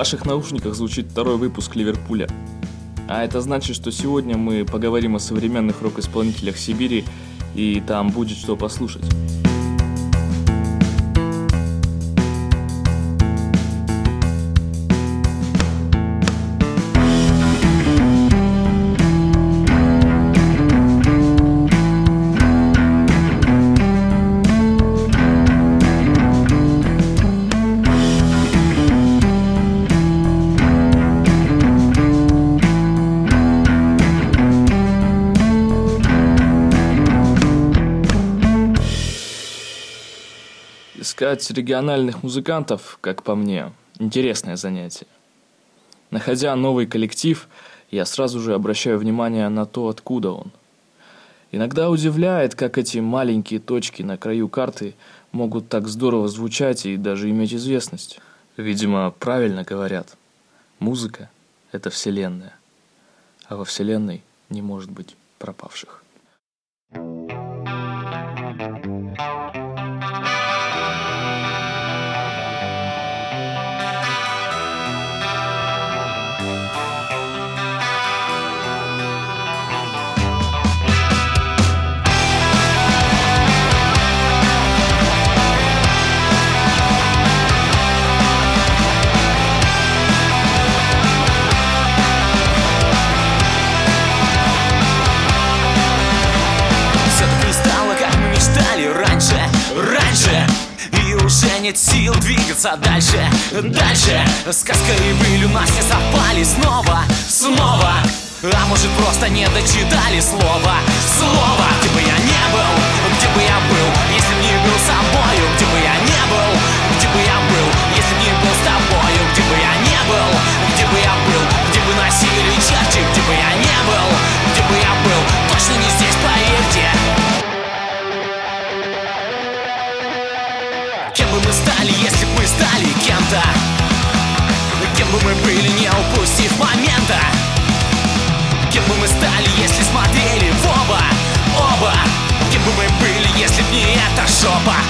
ваших наушниках звучит второй выпуск Ливерпуля. А это значит, что сегодня мы поговорим о современных рок-исполнителях Сибири, и там будет что послушать. Искать региональных музыкантов, как по мне, интересное занятие. Находя новый коллектив, я сразу же обращаю внимание на то, откуда он. Иногда удивляет, как эти маленькие точки на краю карты могут так здорово звучать и даже иметь известность. Видимо, правильно говорят. Музыка – это вселенная, а во вселенной не может быть пропавших. нет двигаться дальше, дальше. Сказка и быль у нас не совпали снова, снова. А может просто не дочитали слова, слова. Где бы я не был, где бы я был, если б не был собою Где бы я жопа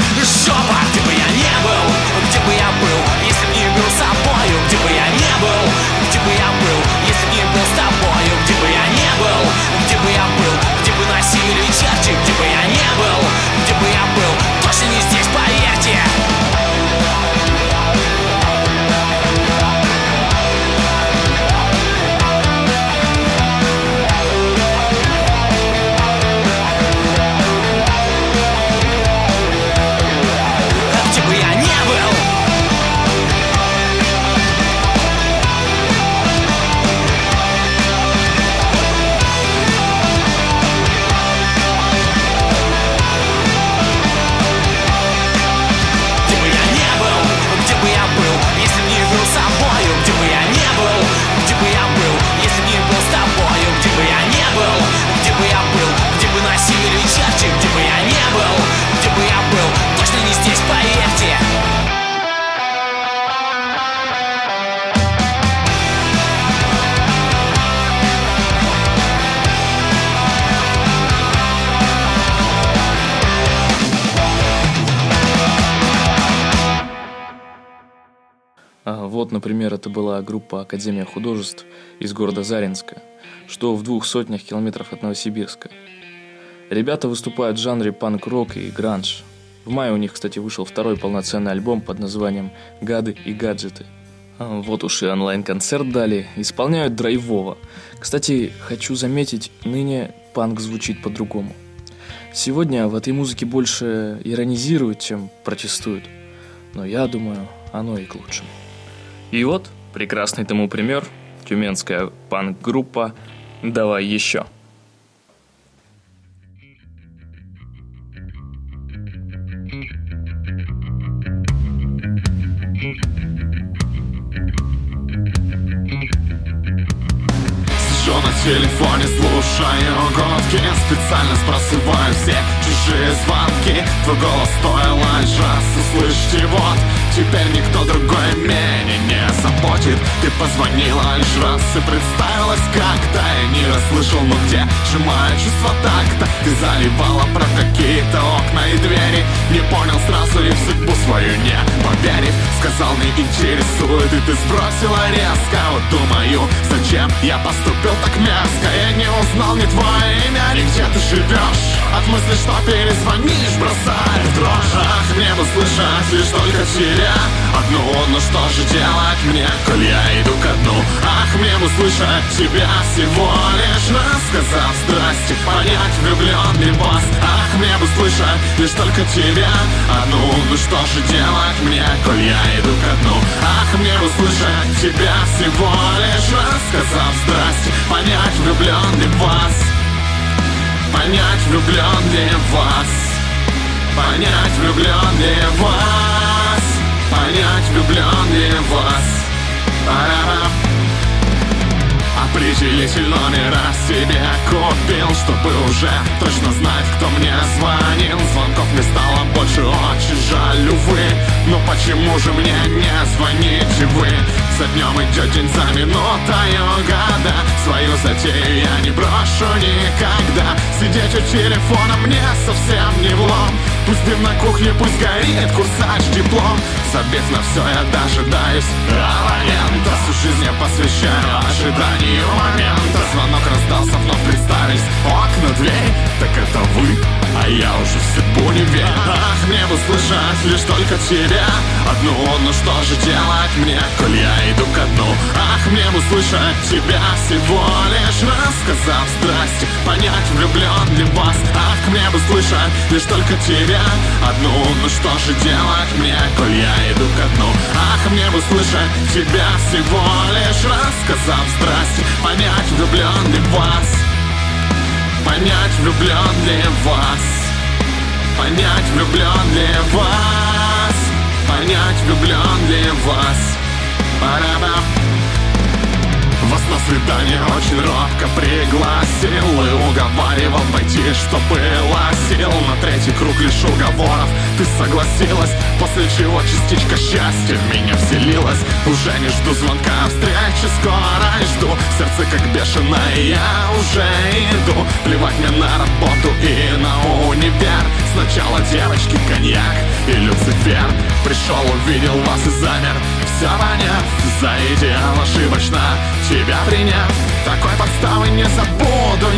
Вот, например, это была группа Академия художеств из города Заринска, что в двух сотнях километров от Новосибирска. Ребята выступают в жанре панк-рок и гранж. В мае у них, кстати, вышел второй полноценный альбом под названием «Гады и гаджеты». А, вот уж и онлайн-концерт дали, исполняют драйвово. Кстати, хочу заметить, ныне панк звучит по-другому. Сегодня в этой музыке больше иронизируют, чем протестуют. Но я думаю, оно и к лучшему. И вот, прекрасный тому пример, тюменская панк-группа «Давай еще». Телефоне, слушаю гудки Специально сбрасываю все чужие звонки Твой голос стоило лишь раз услышать его Теперь никто другой меня не заботит. Ты позвонила лишь раз и представилась как-то. Я не расслышал, но где же мое чувство так-то Ты заливала про какие-то окна и двери. Не понял сразу и в судьбу свою не поверив Сказал, не интересует, и ты сбросила резко. Вот думаю, зачем я поступил так мерзко? Я не узнал ни твое имя, ни где ты живешь От мысли, что перезвонишь, бросает в дрожь Ах, мне бы слышать лишь только тебя Одну, ну что же делать мне, коль я иду ко дну? Ах, мне бы слышать тебя всего лишь Рассказав страсти, понять влюбленный вас Ах, мне бы слышать лишь только тебя. Одну, ну что же делать мне, коль я иду ко дну? Ах, мне бы слышать тебя всего лишь Рассказав страсти, понять влюбленный вас Понять влюбленные вас Понять влюбленные вас Понять влюбленные вас Пара-пам. Определитель номера себе купил Чтобы уже точно знать, кто мне звонил Звонков мне стало больше, очень жаль, увы Но почему же мне не звоните вы? За днем идет день за минутою года. Свою затею я не брошу никогда. Сидеть у телефона мне совсем не влом. Пусть дым на кухне, пусть горит курсач диплом. Забив на все, я дожидаюсь абонента Всю жизнь я посвящаю ожиданию момента. Звонок раздался, вновь представились окна, дверь. Так это вы, а я уже в судьбу не верю Ах, мне бы слышать лишь только тебя. Одну, ну что же делать мне, коль я иду ко дну? Ах, мне бы слышать тебя всего лишь Рассказав страсти, понять влюблен ли вас. Ах, мне бы слышать лишь только тебя. Одну, ну что же делать мне, коль я иду ко дну? Ах, мне бы слышать тебя всего лишь Рассказав страсти, понять влюблен ли вас Понять влюблен ли вас. Понять влюблен ли вас. Понять влюблен ли вас. Вас на свидание очень робко пригласил И уговаривал пойти, что было сил. На третий круг лишь уговоров ты согласилась После чего частичка счастья в меня вселилась. Уже не жду звонка встречи, скоро жду. Сердце как бешеное, я уже иду. Плевать мне на работу и на универ. Сначала девочки, коньяк и Люцифер. Пришел, увидел вас и замер Все поняв, за идеал ошибочно Тебя приняв, такой подставы не забуду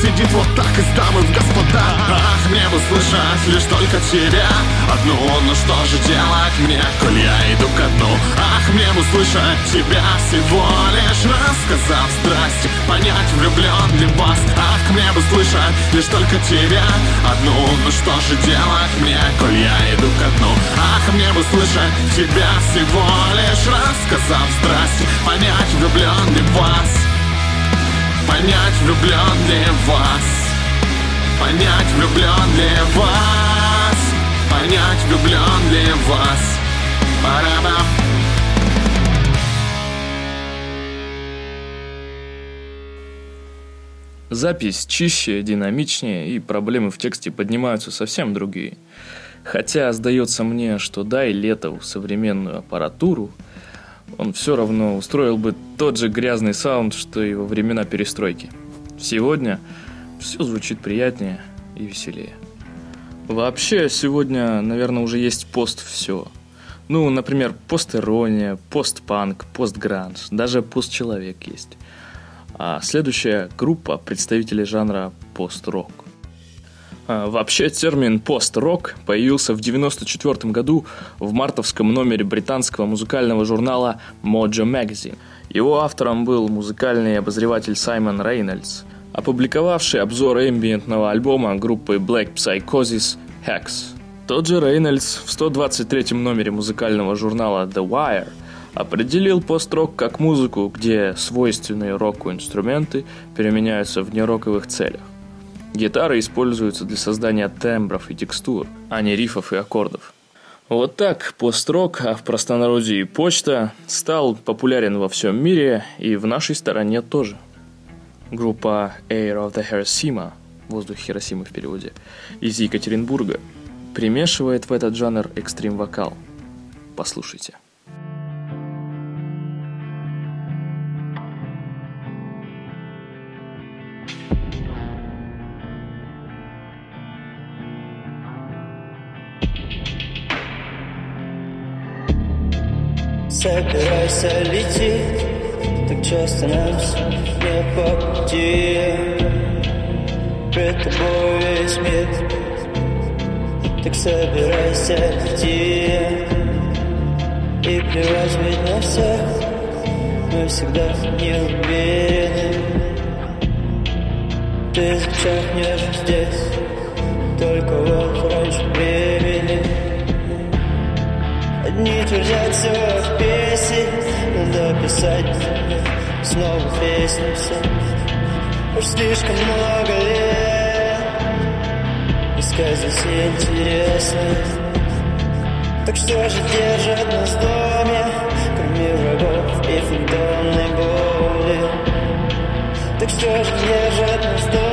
сидит вот так из дамы в господа Ах, мне бы слышать лишь только тебя. Одну, ну что же делать мне, коль я иду ко дну? Ах, мне бы слышать тебя всего лишь Рассказав. Страсти, понять влюблен ли вас. Ах, мне бы слышать лишь только тебя. Одну, ну что же делать мне, коль я иду ко дну? Ах, мне бы слышать тебя всего лишь Рассказав. Страсти, понять влюблен ли вас Понять влюблен ли вас. Понять влюблен ли вас. Понять влюблен ли вас. Пара-бам Запись чище, динамичнее, и проблемы в тексте поднимаются совсем другие. Хотя сдается мне, что дай Летову современную аппаратуру, он все равно устроил бы тот же грязный саунд, что и во времена перестройки. Сегодня все звучит приятнее и веселее. Вообще, сегодня, наверное, уже есть пост все. Ну, например, постерония, постпанк, постгранж, даже постчеловек есть. А следующая группа представителей жанра пост-рок. А, вообще термин пост-рок появился в 1994 году в мартовском номере британского музыкального журнала Mojo Magazine. Его автором был музыкальный обозреватель Саймон Рейнольдс, опубликовавший обзор эмбиентного альбома группы Black Psychosis Hex. Тот же Рейнольдс в 123 номере музыкального журнала The Wire определил пост-рок как музыку, где свойственные року инструменты переменяются в нероковых целях. Гитары используются для создания тембров и текстур, а не рифов и аккордов. Вот так пост-рок, а в простонародье и почта, стал популярен во всем мире и в нашей стороне тоже. Группа Air of the Hiroshima, воздух Хиросимы в переводе, из Екатеринбурга, примешивает в этот жанр экстрим-вокал. Послушайте. Собирайся лететь Так часто нас не по пути Пред тобой весь мир Так собирайся лети И плевать ведь на всех Мы всегда не уверены. Ты зачахнешь здесь Только вот раньше времени Одни твердят все в песне Надо писать снова песню все. Уж слишком много лет Искать здесь интересно Так что же держит нас в доме Кроме врагов и фантомной боли? Так что же держит нас в доме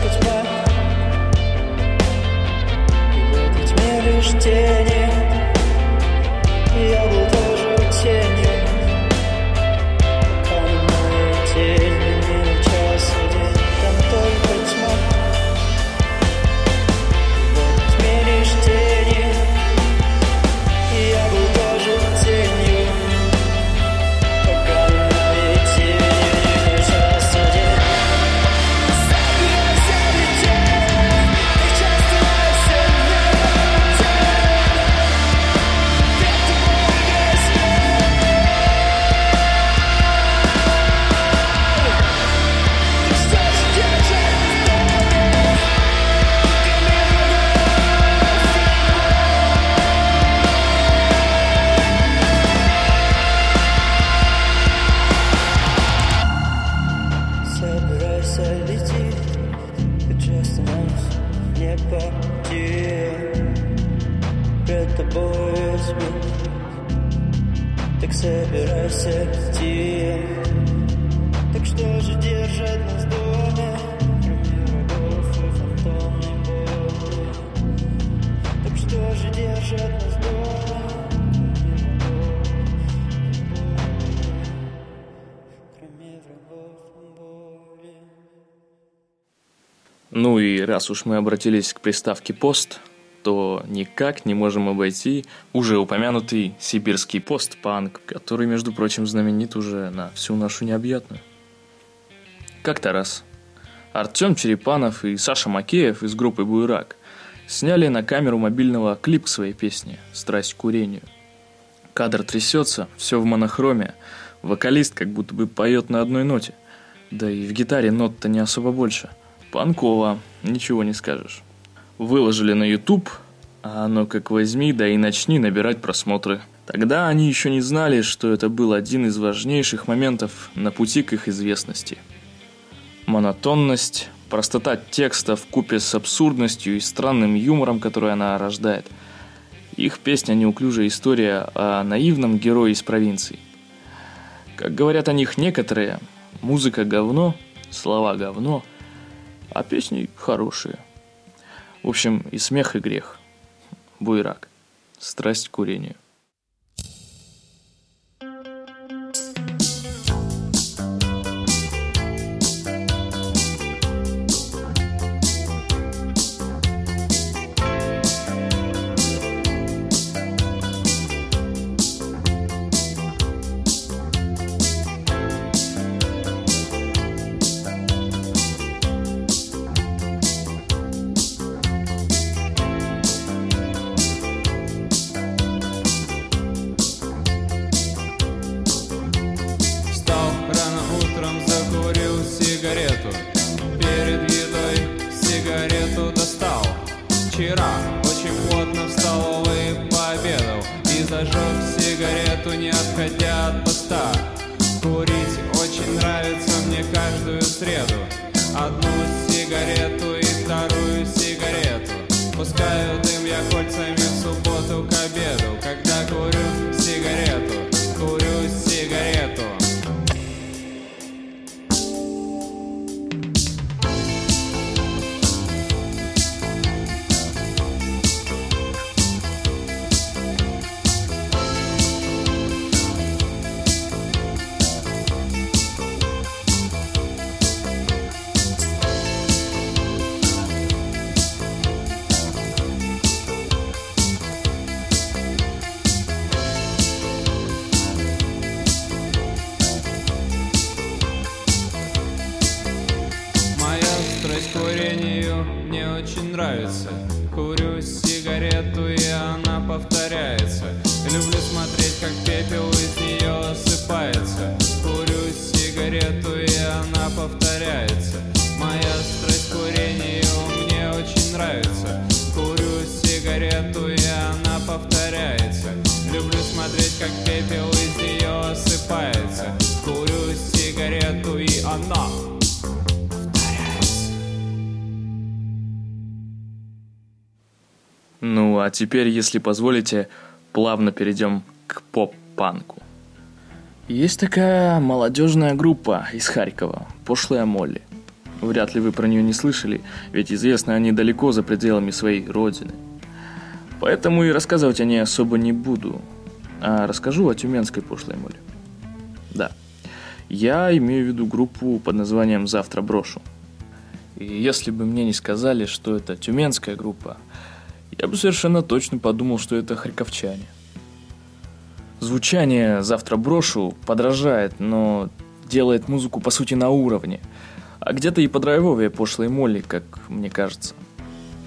Только тьма. И в этой тьме лишь тени раз уж мы обратились к приставке «пост», то никак не можем обойти уже упомянутый сибирский постпанк, который, между прочим, знаменит уже на всю нашу необъятную. Как-то раз Артем Черепанов и Саша Макеев из группы «Буйрак» сняли на камеру мобильного клип к своей песне «Страсть к курению». Кадр трясется, все в монохроме, вокалист как будто бы поет на одной ноте, да и в гитаре нот-то не особо больше. Панково, ничего не скажешь. Выложили на YouTube, а оно как возьми, да и начни набирать просмотры. Тогда они еще не знали, что это был один из важнейших моментов на пути к их известности. Монотонность, Простота текста в купе с абсурдностью и странным юмором, который она рождает. Их песня «Неуклюжая история» о наивном герое из провинции. Как говорят о них некоторые, музыка говно, слова говно, а песни хорошие. В общем, и смех, и грех. Буйрак. Страсть к курению. Зажег сигарету, не отходя от поста. Курить очень нравится мне каждую среду. Одну сигарету и вторую сигарету. Пускаю дым я кольцами очень Ну, а теперь, если позволите, плавно перейдем к поп-панку. Есть такая молодежная группа из Харькова, пошлая Молли. Вряд ли вы про нее не слышали, ведь известны они далеко за пределами своей родины. Поэтому и рассказывать о ней особо не буду, а расскажу о тюменской пошлой Молли. Да, я имею в виду группу под названием «Завтра брошу». И если бы мне не сказали, что это тюменская группа, я бы совершенно точно подумал, что это харьковчане. Звучание «Завтра брошу» подражает, но делает музыку по сути на уровне, а где-то и подрайвовее пошлой Молли, как мне кажется.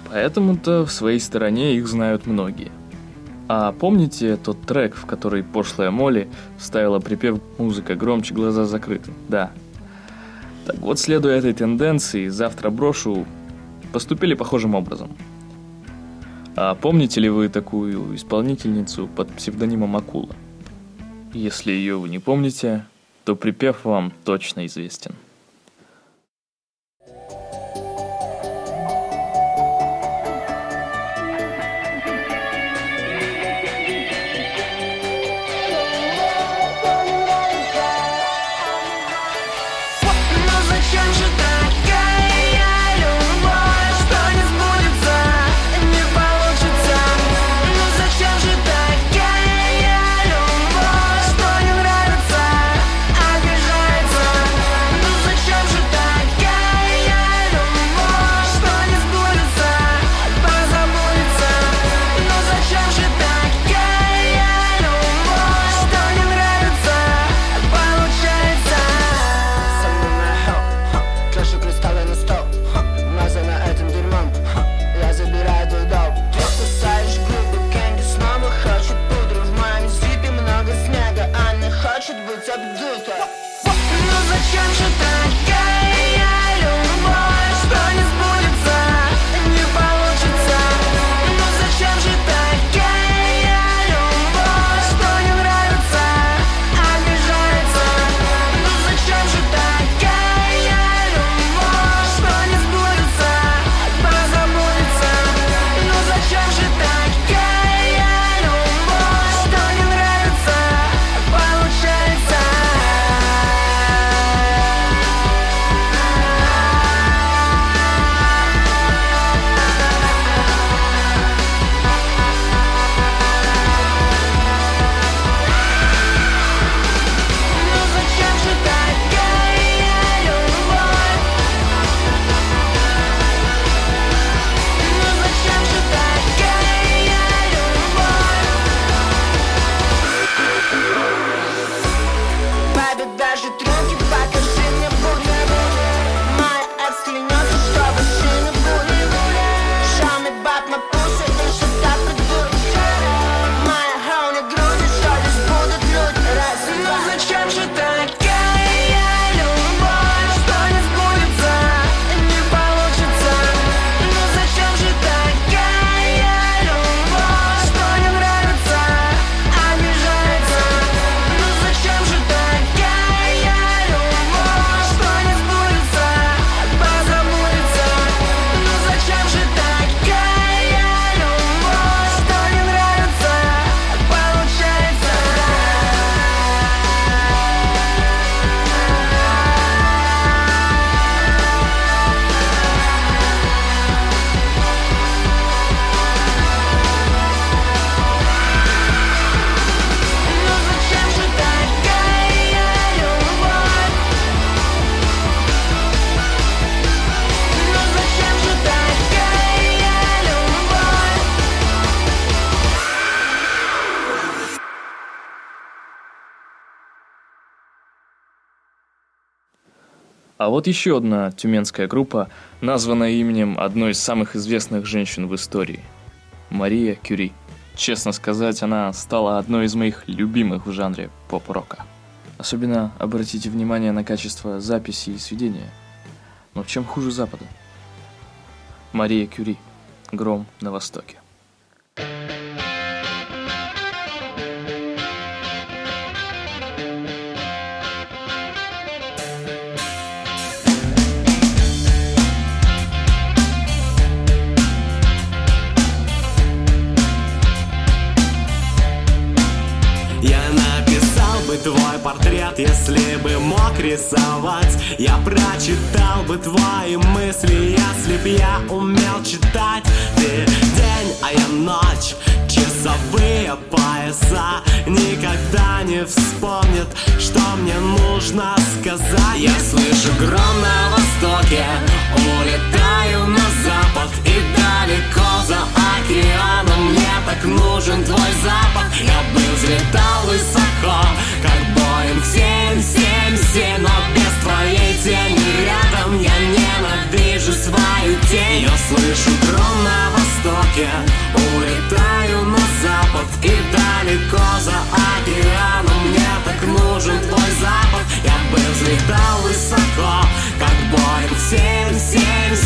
Поэтому-то в своей стороне их знают многие. А помните тот трек, в который пошлая Молли вставила припев «Музыка громче, глаза закрыты»? Да. Так вот, следуя этой тенденции, «Завтра брошу» поступили похожим образом – а помните ли вы такую исполнительницу под псевдонимом Акула? Если ее вы не помните, то припев вам точно известен. Вот еще одна тюменская группа, названная именем одной из самых известных женщин в истории – Мария Кюри. Честно сказать, она стала одной из моих любимых в жанре поп-рока. Особенно обратите внимание на качество записи и сведения. Но чем хуже Запада? Мария Кюри. Гром на Востоке. Я портрет, если бы мог рисовать Я прочитал бы твои мысли, если б я умел читать Ты день, а я ночь, часовые пояса Никогда не вспомнят, что мне нужно сказать. Я слышу гром на востоке, улетаю на запад И далеко за океаном мне так нужен твой запах. Я бы взлетал высоко, как Боинг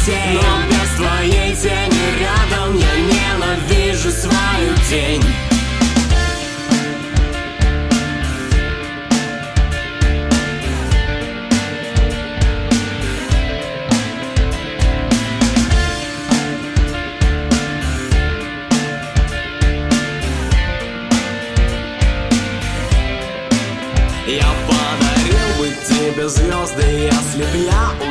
777 Но без твоей тени рядом я ненавижу свою тень. Я подарил бы тебе звезды, если б я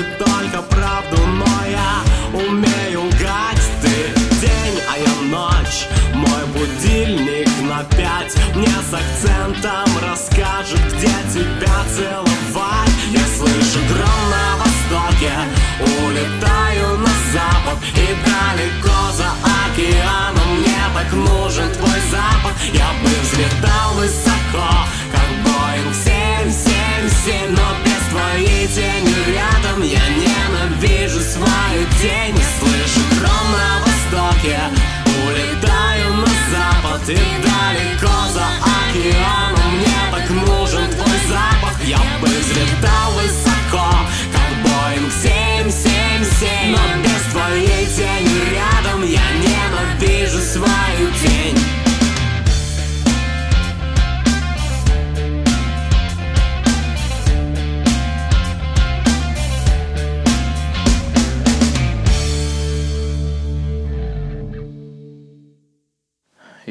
Бы только правду, но я умею лгать Ты день, а я ночь, мой будильник на пять. Мне с акцентом расскажет, где тебя целовать. Я слышу гром на востоке, улетаю на запад. И далеко за океаном мне так нужен твой запах. Я бы взлетал высоко, как Боинг 777 Но твоей тени рядом я ненавижу свою тень. Слышу гром на востоке, улетаю на запад. И далеко за океаном мне так нужен твой запах. Я бы взлетал высоко,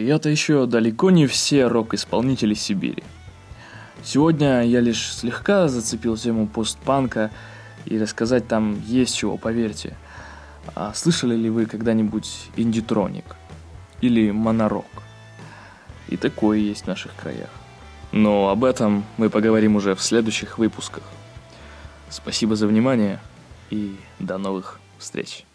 это еще далеко не все рок-исполнители Сибири. Сегодня я лишь слегка зацепил тему постпанка, и рассказать там есть чего, поверьте. А слышали ли вы когда-нибудь индитроник? Или монорок? И такое есть в наших краях. Но об этом мы поговорим уже в следующих выпусках. Спасибо за внимание и до новых встреч.